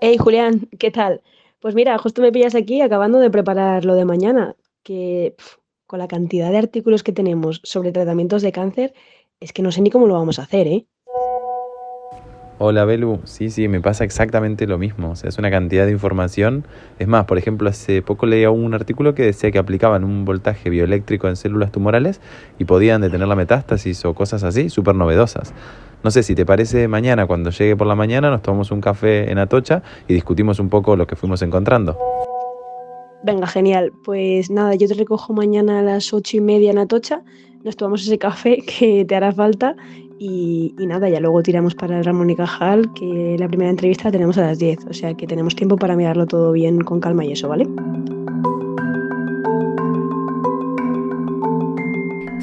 Hey Julián, ¿qué tal? Pues mira, justo me pillas aquí acabando de preparar lo de mañana, que con la cantidad de artículos que tenemos sobre tratamientos de cáncer, es que no sé ni cómo lo vamos a hacer, ¿eh? Hola Belu, sí, sí, me pasa exactamente lo mismo. O sea, es una cantidad de información. Es más, por ejemplo, hace poco leía un artículo que decía que aplicaban un voltaje bioeléctrico en células tumorales y podían detener la metástasis o cosas así, súper novedosas. No sé si te parece mañana, cuando llegue por la mañana, nos tomamos un café en Atocha y discutimos un poco lo que fuimos encontrando. Venga, genial. Pues nada, yo te recojo mañana a las ocho y media en Atocha, nos tomamos ese café que te hará falta y, nada, ya luego tiramos para Ramón y Cajal, que la primera entrevista la tenemos a las 10, o sea que tenemos tiempo para mirarlo todo bien con calma y eso, ¿vale?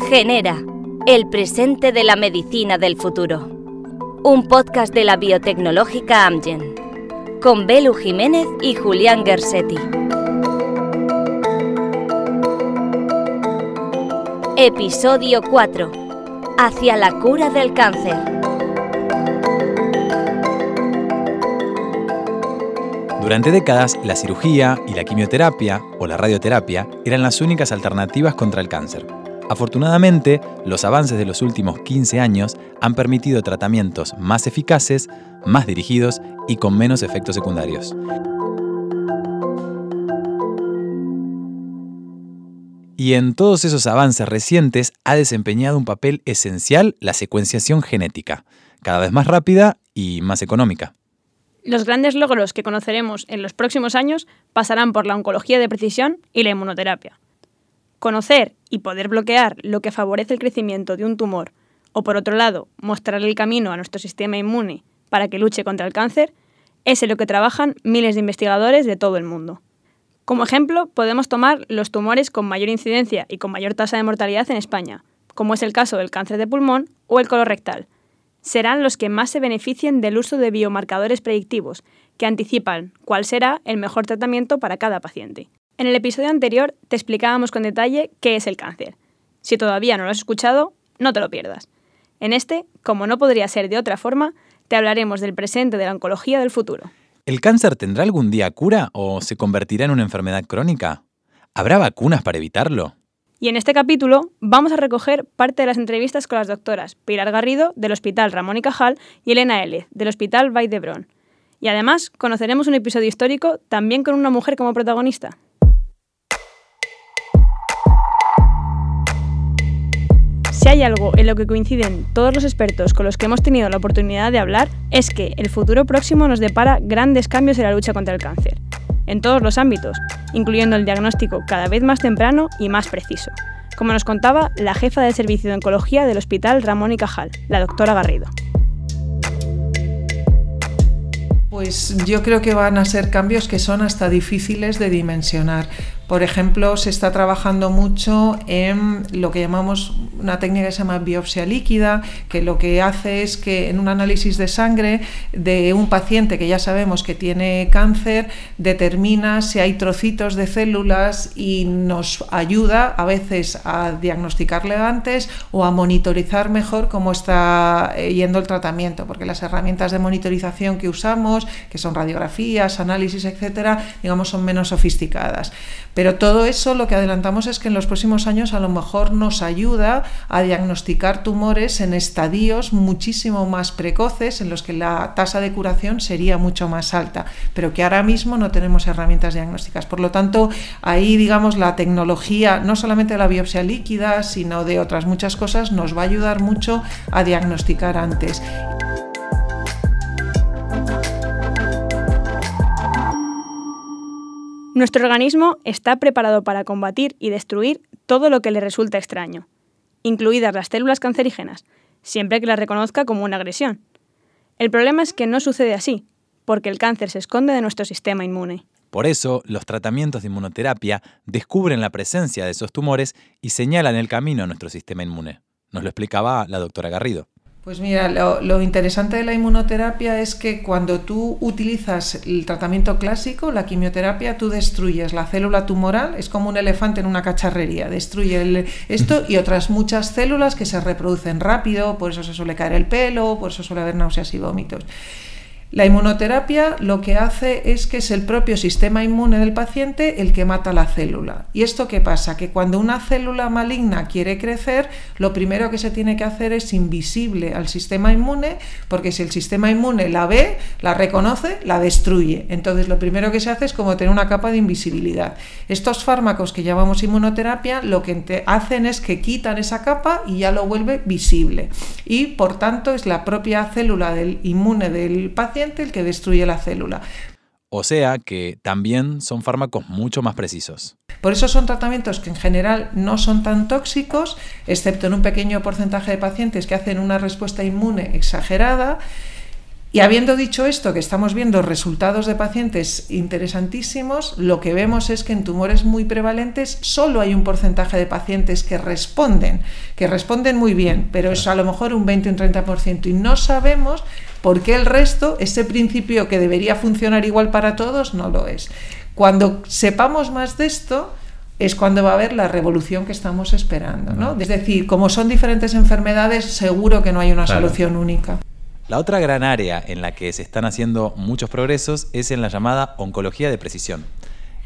Genera, el presente de la medicina del futuro. Un podcast de la biotecnológica Amgen, con Belu Jiménez y Julián Gersetti. Episodio 4. Hacia la cura del cáncer. Durante décadas, la cirugía y la quimioterapia o la radioterapia eran las únicas alternativas contra el cáncer. Afortunadamente, los avances de los últimos 15 años han permitido tratamientos más eficaces, más dirigidos y con menos efectos secundarios. Y en todos esos avances recientes ha desempeñado un papel esencial la secuenciación genética, cada vez más rápida y más económica. Los grandes logros que conoceremos en los próximos años pasarán por la oncología de precisión y la inmunoterapia. Conocer y poder bloquear lo que favorece el crecimiento de un tumor, o por otro lado, mostrar el camino a nuestro sistema inmune para que luche contra el cáncer, es en lo que trabajan miles de investigadores de todo el mundo. Como ejemplo, podemos tomar los tumores con mayor incidencia y con mayor tasa de mortalidad en España, como es el caso del cáncer de pulmón o el colorectal. Serán los que más se beneficien del uso de biomarcadores predictivos, que anticipan cuál será el mejor tratamiento para cada paciente. En el episodio anterior te explicábamos con detalle qué es el cáncer. Si todavía no lo has escuchado, no te lo pierdas. En este, como no podría ser de otra forma, te hablaremos del presente de la oncología del futuro. ¿El cáncer tendrá algún día cura o se convertirá en una enfermedad crónica? ¿Habrá vacunas para evitarlo? Y en este capítulo vamos a recoger parte de las entrevistas con las doctoras Pilar Garrido, del Hospital Ramón y Cajal, y Elena L., del Hospital Vall. Y además conoceremos un episodio histórico también con una mujer como protagonista. Si hay algo en lo que coinciden todos los expertos con los que hemos tenido la oportunidad de hablar, es que el futuro próximo nos depara grandes cambios en la lucha contra el cáncer, en todos los ámbitos, incluyendo el diagnóstico cada vez más temprano y más preciso, como nos contaba la jefa del servicio de oncología del Hospital Ramón y Cajal, la doctora Garrido. Pues yo creo que van a ser cambios que son hasta difíciles de dimensionar. Por ejemplo, se está trabajando mucho en lo que llamamos una técnica que se llama biopsia líquida, que lo que hace es que en un análisis de sangre de un paciente que ya sabemos que tiene cáncer, determina si hay trocitos de células y nos ayuda a veces a diagnosticarle antes o a monitorizar mejor cómo está eh, yendo el tratamiento, porque las herramientas de monitorización que usamos, que son radiografías, análisis, etcétera, digamos son menos sofisticadas. Todo eso lo que adelantamos es que en los próximos años a lo mejor nos ayuda a diagnosticar tumores en estadios muchísimo más precoces en los que la tasa de curación sería mucho más alta, pero que ahora mismo no tenemos herramientas diagnósticas. Por lo tanto, ahí digamos la tecnología, no solamente de la biopsia líquida, sino de otras muchas cosas, nos va a ayudar mucho a diagnosticar antes. Nuestro organismo está preparado para combatir y destruir todo lo que le resulta extraño, incluidas las células cancerígenas, siempre que las reconozca como una agresión. El problema es que no sucede así, porque el cáncer se esconde de nuestro sistema inmune. Por eso, los tratamientos de inmunoterapia descubren la presencia de esos tumores y señalan el camino a nuestro sistema inmune. Nos lo explicaba la doctora Garrido. Pues mira, lo, interesante de la inmunoterapia es que cuando tú utilizas el tratamiento clásico, la quimioterapia, tú destruyes la célula tumoral, es como un elefante en una cacharrería, destruye el, esto y otras muchas células que se reproducen rápido, por eso se suele caer el pelo, por eso suele haber náuseas y vómitos. La inmunoterapia lo que hace es que es el propio sistema inmune del paciente el que mata la célula. ¿Y esto qué pasa? Que cuando una célula maligna quiere crecer, lo primero que se tiene que hacer es invisible al sistema inmune, porque si el sistema inmune la ve, la reconoce, la destruye. Entonces lo primero que se hace es como tener una capa de invisibilidad. Estos fármacos que llamamos inmunoterapia lo que hacen es que quitan esa capa y ya lo vuelve visible. Y por tanto es la propia célula del inmune del paciente el que destruye la célula. O sea que también son fármacos mucho más precisos. Por eso son tratamientos que en general no son tan tóxicos, excepto en un pequeño porcentaje de pacientes que hacen una respuesta inmune exagerada y habiendo dicho esto, que estamos viendo resultados de pacientes interesantísimos, lo que vemos es que en tumores muy prevalentes solo hay un porcentaje de pacientes que responden, que responden muy bien, pero es a lo mejor un 20 o un 30%. Y no sabemos por qué el resto, ese principio que debería funcionar igual para todos, no lo es. Cuando sepamos más de esto, es cuando va a haber la revolución que estamos esperando. ¿no? Es decir, como son diferentes enfermedades, seguro que no hay una solución única. La otra gran área en la que se están haciendo muchos progresos es en la llamada oncología de precisión.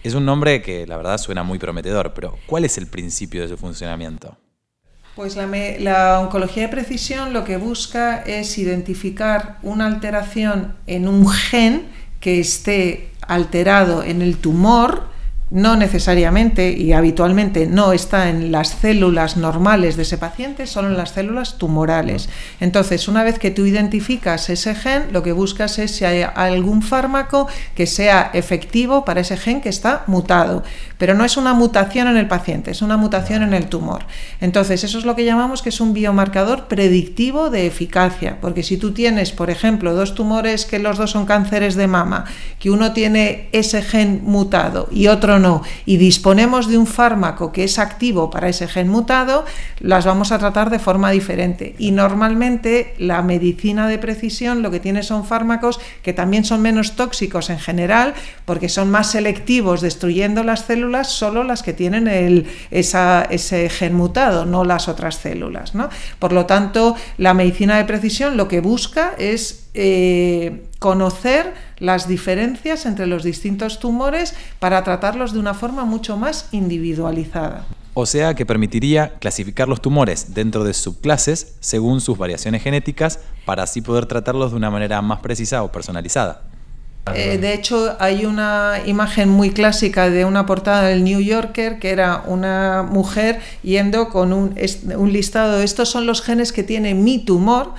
Es un nombre que la verdad suena muy prometedor, pero ¿cuál es el principio de su funcionamiento? Pues la, la, oncología de precisión lo que busca es identificar una alteración en un gen que esté alterado en el tumor no necesariamente y habitualmente no está en las células normales de ese paciente, solo en las células tumorales. Entonces, una vez que tú identificas ese gen, lo que buscas es si hay algún fármaco que sea efectivo para ese gen que está mutado. Pero no es una mutación en el paciente, es una mutación en el tumor. Entonces, eso es lo que llamamos que es un biomarcador predictivo de eficacia, porque si tú tienes, por ejemplo, dos tumores que los dos son cánceres de mama, que uno tiene ese gen mutado y otro no, y disponemos de un fármaco que es activo para ese gen mutado, las vamos a tratar de forma diferente. Y normalmente la medicina de precisión lo que tiene son fármacos que también son menos tóxicos en general, porque son más selectivos destruyendo las células, solo las que tienen el, ese gen mutado, no las otras células. ¿no? Por lo tanto, la medicina de precisión lo que busca es eh, conocer las diferencias entre los distintos tumores para tratarlos de una forma mucho más individualizada. O sea que permitiría clasificar los tumores dentro de subclases según sus variaciones genéticas para así poder tratarlos de una manera más precisa o personalizada. Eh, de hecho, hay una imagen muy clásica de una portada del New Yorker que era una mujer yendo con un, un listado, estos son los genes que tiene mi tumor,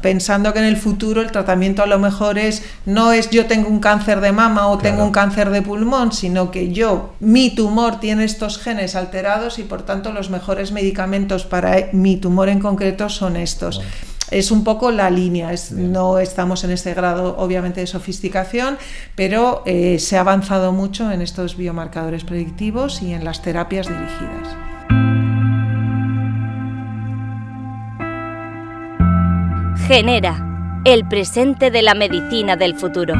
pensando que en el futuro el tratamiento a lo mejor es no es yo tengo un cáncer de mama o tengo un cáncer de pulmón, sino que yo mi tumor tiene estos genes alterados y por tanto los mejores medicamentos para mi tumor en concreto son estos. Es un poco la línea, no estamos en este grado obviamente de sofisticación, pero eh, se ha avanzado mucho en estos biomarcadores predictivos y en las terapias dirigidas. Genera, el presente de la medicina del futuro.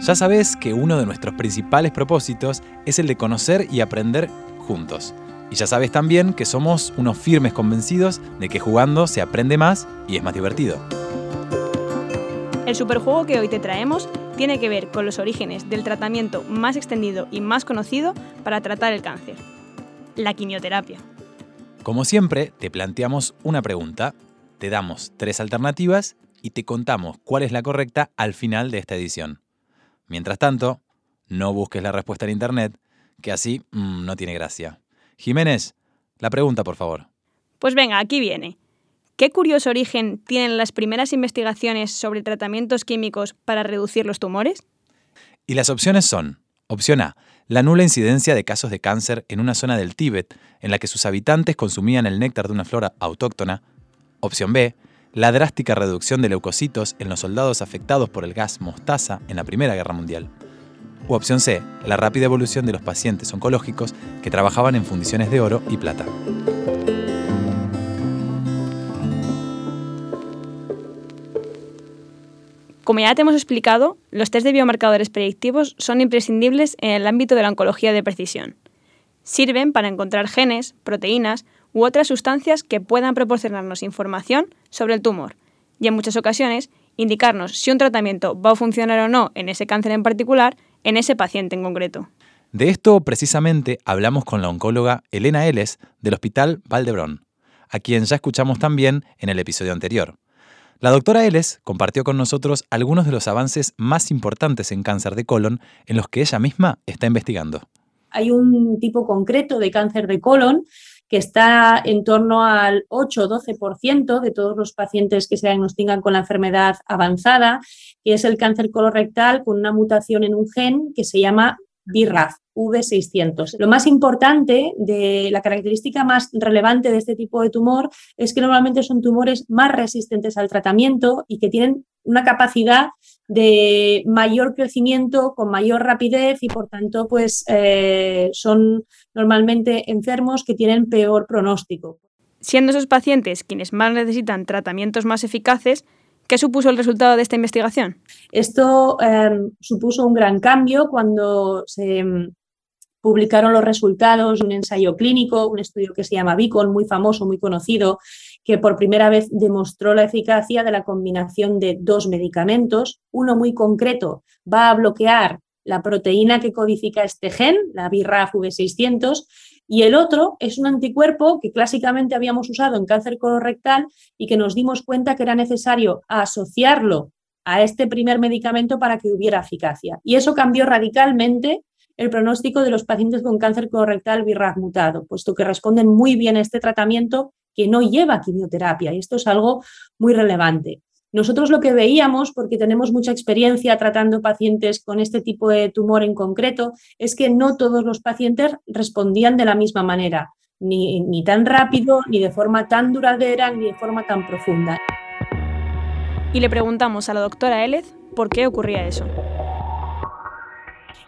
Ya sabes que uno de nuestros principales propósitos es el de conocer y aprender juntos. Y ya sabes también que somos unos firmes convencidos de que jugando se aprende más y es más divertido. El superjuego que hoy te traemos tiene que ver con los orígenes del tratamiento más extendido y más conocido para tratar el cáncer, la quimioterapia. Como siempre, te planteamos una pregunta, te damos tres alternativas y te contamos cuál es la correcta al final de esta edición. Mientras tanto, no busques la respuesta en Internet, que así mm, no tiene gracia. Jiménez, la pregunta, por favor. Pues venga, aquí viene. ¿Qué curioso origen tienen las primeras investigaciones sobre tratamientos químicos para reducir los tumores? Y las opciones son, opción A, la nula incidencia de casos de cáncer en una zona del Tíbet en la que sus habitantes consumían el néctar de una flora autóctona. Opción B, la drástica reducción de leucocitos en los soldados afectados por el gas mostaza en la Primera Guerra Mundial. O opción C, la rápida evolución de los pacientes oncológicos que trabajaban en fundiciones de oro y plata. Como ya te hemos explicado, los test de biomarcadores predictivos son imprescindibles en el ámbito de la oncología de precisión. Sirven para encontrar genes, proteínas u otras sustancias que puedan proporcionarnos información sobre el tumor, y en muchas ocasiones indicarnos si un tratamiento va a funcionar o no en ese cáncer en particular, en ese paciente en concreto. De esto precisamente hablamos con la oncóloga Elena Eles del Hospital Valdebrón, a quien ya escuchamos también en el episodio anterior. La doctora Eles compartió con nosotros algunos de los avances más importantes en cáncer de colon en los que ella misma está investigando. Hay un tipo concreto de cáncer de colon que está en torno al 8 o 12% de todos los pacientes que se diagnostican con la enfermedad avanzada, que es el cáncer colorectal con una mutación en un gen que se llama BRAF. V600. Lo más importante de la característica más relevante de este tipo de tumor es que normalmente son tumores más resistentes al tratamiento y que tienen una capacidad de mayor crecimiento, con mayor rapidez y por tanto pues eh, son normalmente enfermos que tienen peor pronóstico. Siendo esos pacientes quienes más necesitan tratamientos más eficaces, ¿Qué supuso el resultado de esta investigación? Esto em, supuso un gran cambio cuando se em, publicaron los resultados de un ensayo clínico, un estudio que se llama Beacon, muy famoso, muy conocido, que por primera vez demostró la eficacia de la combinación de dos medicamentos. Uno muy concreto va a bloquear la proteína que codifica este gen, la BRAF V600, y el otro es un anticuerpo que clásicamente habíamos usado en cáncer colorectal y que nos dimos cuenta que era necesario asociarlo a este primer medicamento para que hubiera eficacia. Y eso cambió radicalmente el pronóstico de los pacientes con cáncer colorectal BRAF mutado, puesto que responden muy bien a este tratamiento que no lleva quimioterapia. Y esto es algo muy relevante. Nosotros lo que veíamos, porque tenemos mucha experiencia tratando pacientes con este tipo de tumor en concreto, es que no todos los pacientes respondían de la misma manera, ni, ni tan rápido, ni de forma tan duradera, ni de forma tan profunda. Y le preguntamos a la doctora Élez por qué ocurría eso.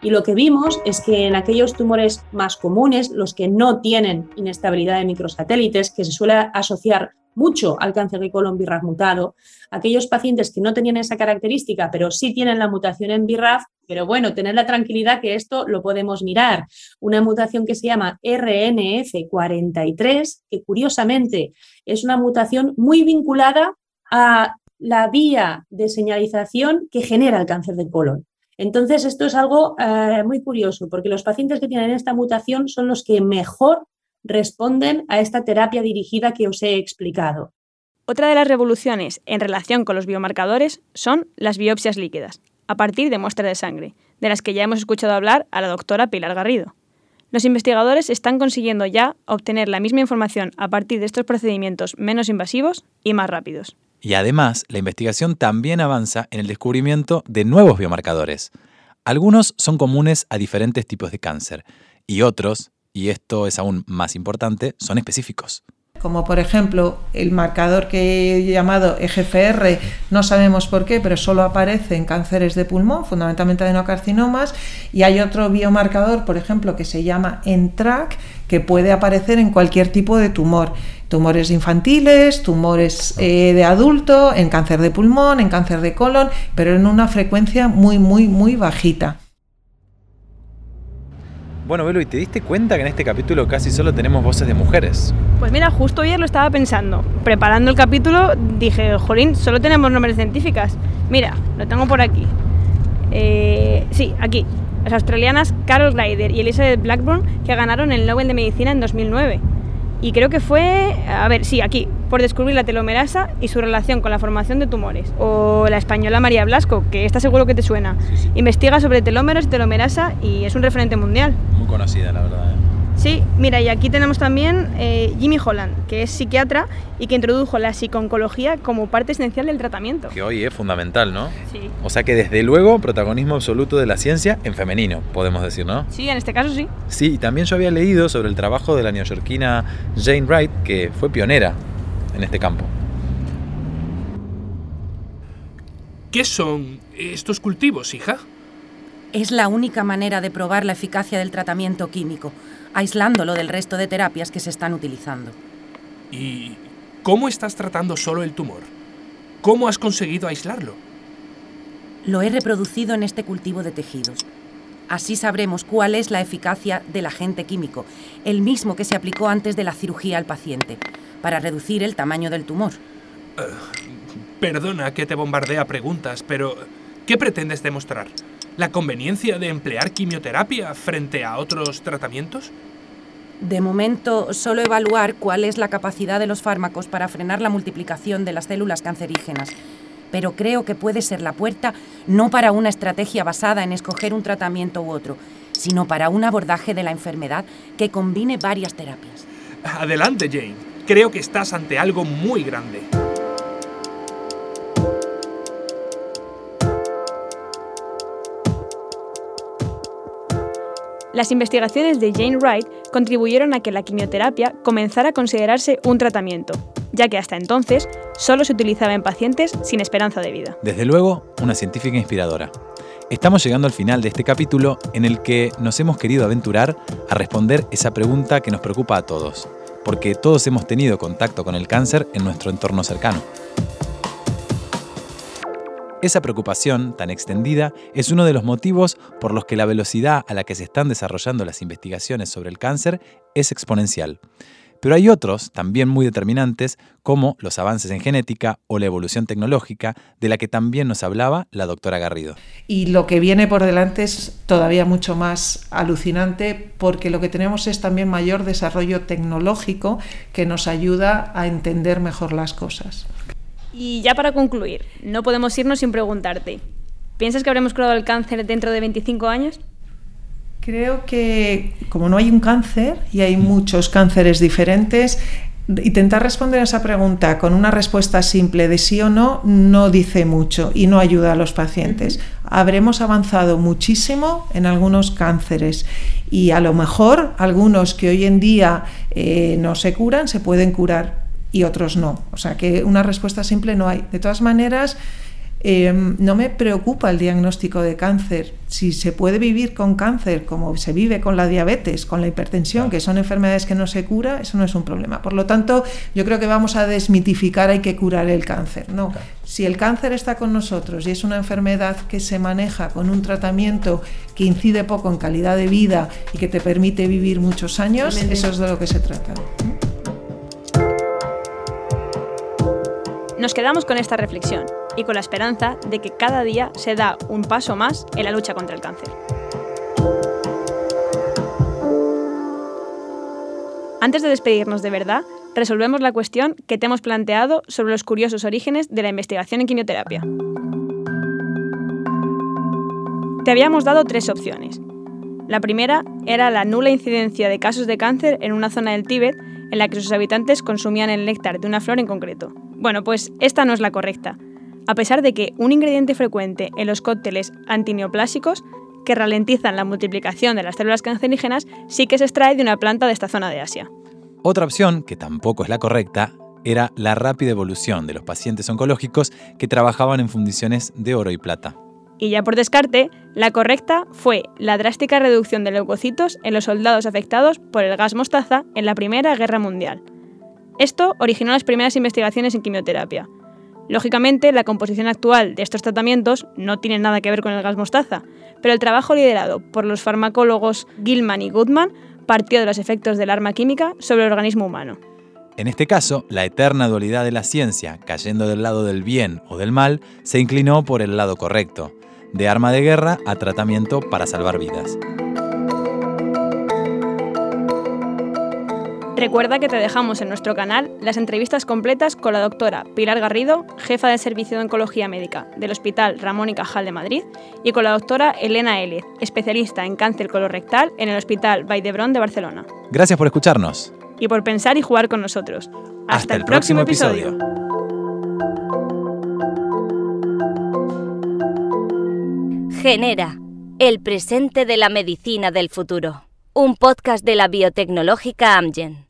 Y lo que vimos es que en aquellos tumores más comunes, los que no tienen inestabilidad de microsatélites, que se suele asociar mucho al cáncer de colon BRAF mutado, aquellos pacientes que no tenían esa característica, pero sí tienen la mutación en BRAF, pero bueno, tener la tranquilidad que esto lo podemos mirar. Una mutación que se llama RNF43, que curiosamente es una mutación muy vinculada a la vía de señalización que genera el cáncer de colon. Entonces, esto es algo eh, muy curioso, porque los pacientes que tienen esta mutación son los que mejor responden a esta terapia dirigida que os he explicado. Otra de las revoluciones en relación con los biomarcadores son las biopsias líquidas, a partir de muestras de sangre, de las que ya hemos escuchado hablar a la doctora Pilar Garrido. Los investigadores están consiguiendo ya obtener la misma información a partir de estos procedimientos menos invasivos y más rápidos. Y además, la investigación también avanza en el descubrimiento de nuevos biomarcadores. Algunos son comunes a diferentes tipos de cáncer y otros, y esto es aún más importante, son específicos como por ejemplo el marcador que he llamado EGFR, no sabemos por qué, pero solo aparece en cánceres de pulmón, fundamentalmente adenocarcinomas, y hay otro biomarcador, por ejemplo, que se llama ENTRAC, que puede aparecer en cualquier tipo de tumor. Tumores infantiles, tumores eh, de adulto, en cáncer de pulmón, en cáncer de colon, pero en una frecuencia muy, muy, muy bajita. Bueno, Belu, ¿y te diste cuenta que en este capítulo casi solo tenemos voces de mujeres? Pues mira, justo ayer lo estaba pensando. Preparando el capítulo dije, Jolín, solo tenemos nombres científicas. Mira, lo tengo por aquí. Eh, sí, aquí. Las australianas Carol Ryder y Elizabeth Blackburn que ganaron el Nobel de Medicina en 2009. Y creo que fue, a ver, sí, aquí, por descubrir la telomerasa y su relación con la formación de tumores. O la española María Blasco, que está seguro que te suena. Investiga sobre telómeros y telomerasa y es un referente mundial. Muy conocida, la verdad. ¿eh? Sí, mira, y aquí tenemos también eh, Jimmy Holland, que es psiquiatra y que introdujo la psiconcología como parte esencial del tratamiento. Que hoy es fundamental, ¿no? Sí. O sea que desde luego protagonismo absoluto de la ciencia en femenino, podemos decir, ¿no? Sí, en este caso sí. Sí, y también yo había leído sobre el trabajo de la neoyorquina Jane Wright, que fue pionera en este campo. ¿Qué son estos cultivos, hija? Es la única manera de probar la eficacia del tratamiento químico, aislándolo del resto de terapias que se están utilizando. ¿Y cómo estás tratando solo el tumor? ¿Cómo has conseguido aislarlo? Lo he reproducido en este cultivo de tejidos. Así sabremos cuál es la eficacia del agente químico, el mismo que se aplicó antes de la cirugía al paciente, para reducir el tamaño del tumor. Perdona que te bombardea preguntas, pero ¿qué pretendes demostrar? ¿La conveniencia de emplear quimioterapia frente a otros tratamientos? De momento, solo evaluar cuál es la capacidad de los fármacos para frenar la multiplicación de las células cancerígenas. Pero creo que puede ser la puerta no para una estrategia basada en escoger un tratamiento u otro, sino para un abordaje de la enfermedad que combine varias terapias. Adelante, Jane. Creo que estás ante algo muy grande. Las investigaciones de Jane Wright contribuyeron a que la quimioterapia comenzara a considerarse un tratamiento, ya que hasta entonces solo se utilizaba en pacientes sin esperanza de vida. Desde luego, una científica inspiradora. Estamos llegando al final de este capítulo en el que nos hemos querido aventurar a responder esa pregunta que nos preocupa a todos, porque todos hemos tenido contacto con el cáncer en nuestro entorno cercano. Esa preocupación tan extendida es uno de los motivos por los que la velocidad a la que se están desarrollando las investigaciones sobre el cáncer es exponencial. Pero hay otros, también muy determinantes, como los avances en genética o la evolución tecnológica, de la que también nos hablaba la doctora Garrido. Y lo que viene por delante es todavía mucho más alucinante porque lo que tenemos es también mayor desarrollo tecnológico que nos ayuda a entender mejor las cosas. Y ya para concluir, no podemos irnos sin preguntarte, ¿piensas que habremos curado el cáncer dentro de 25 años? Creo que como no hay un cáncer y hay muchos cánceres diferentes, intentar responder a esa pregunta con una respuesta simple de sí o no no dice mucho y no ayuda a los pacientes. Habremos avanzado muchísimo en algunos cánceres y a lo mejor algunos que hoy en día eh, no se curan se pueden curar y otros no. O sea que una respuesta simple no hay. De todas maneras, em, no me preocupa el diagnóstico de cáncer. Si se puede vivir con cáncer como se vive con la diabetes, con la hipertensión, que son enfermedades que no se cura, eso no es un problema. Por lo tanto, yo creo que vamos a desmitificar hay que curar el cáncer. No, si el cáncer está con nosotros y es una enfermedad que se maneja con un tratamiento que incide poco en calidad de vida y que te permite vivir muchos años, eso es de lo que se trata. Nos quedamos con esta reflexión y con la esperanza de que cada día se da un paso más en la lucha contra el cáncer. Antes de despedirnos de verdad, resolvemos la cuestión que te hemos planteado sobre los curiosos orígenes de la investigación en quimioterapia. Te habíamos dado tres opciones. La primera era la nula incidencia de casos de cáncer en una zona del Tíbet en la que sus habitantes consumían el néctar de una flor en concreto. Bueno, pues esta no es la correcta. A pesar de que un ingrediente frecuente en los cócteles antineoplásicos que ralentizan la multiplicación de las células cancerígenas sí que se extrae de una planta de esta zona de Asia. Otra opción, que tampoco es la correcta, era la rápida evolución de los pacientes oncológicos que trabajaban en fundiciones de oro y plata. Y ya por descarte, la correcta fue la drástica reducción de leucocitos en los soldados afectados por el gas mostaza en la Primera Guerra Mundial. Esto originó las primeras investigaciones en quimioterapia. Lógicamente, la composición actual de estos tratamientos no tiene nada que ver con el gas mostaza, pero el trabajo liderado por los farmacólogos Gilman y Goodman partió de los efectos del arma química sobre el organismo humano. En este caso, la eterna dualidad de la ciencia, cayendo del lado del bien o del mal, se inclinó por el lado correcto, de arma de guerra a tratamiento para salvar vidas. Recuerda que te dejamos en nuestro canal las entrevistas completas con la doctora Pilar Garrido, jefa de Servicio de Oncología Médica del Hospital Ramón y Cajal de Madrid, y con la doctora Elena Élez, especialista en cáncer colorectal en el Hospital Vall de Barcelona. Gracias por escucharnos. Y por pensar y jugar con nosotros. Hasta, el, próximo, episodio. Genera, el presente de la medicina del futuro. Un podcast de la biotecnológica Amgen.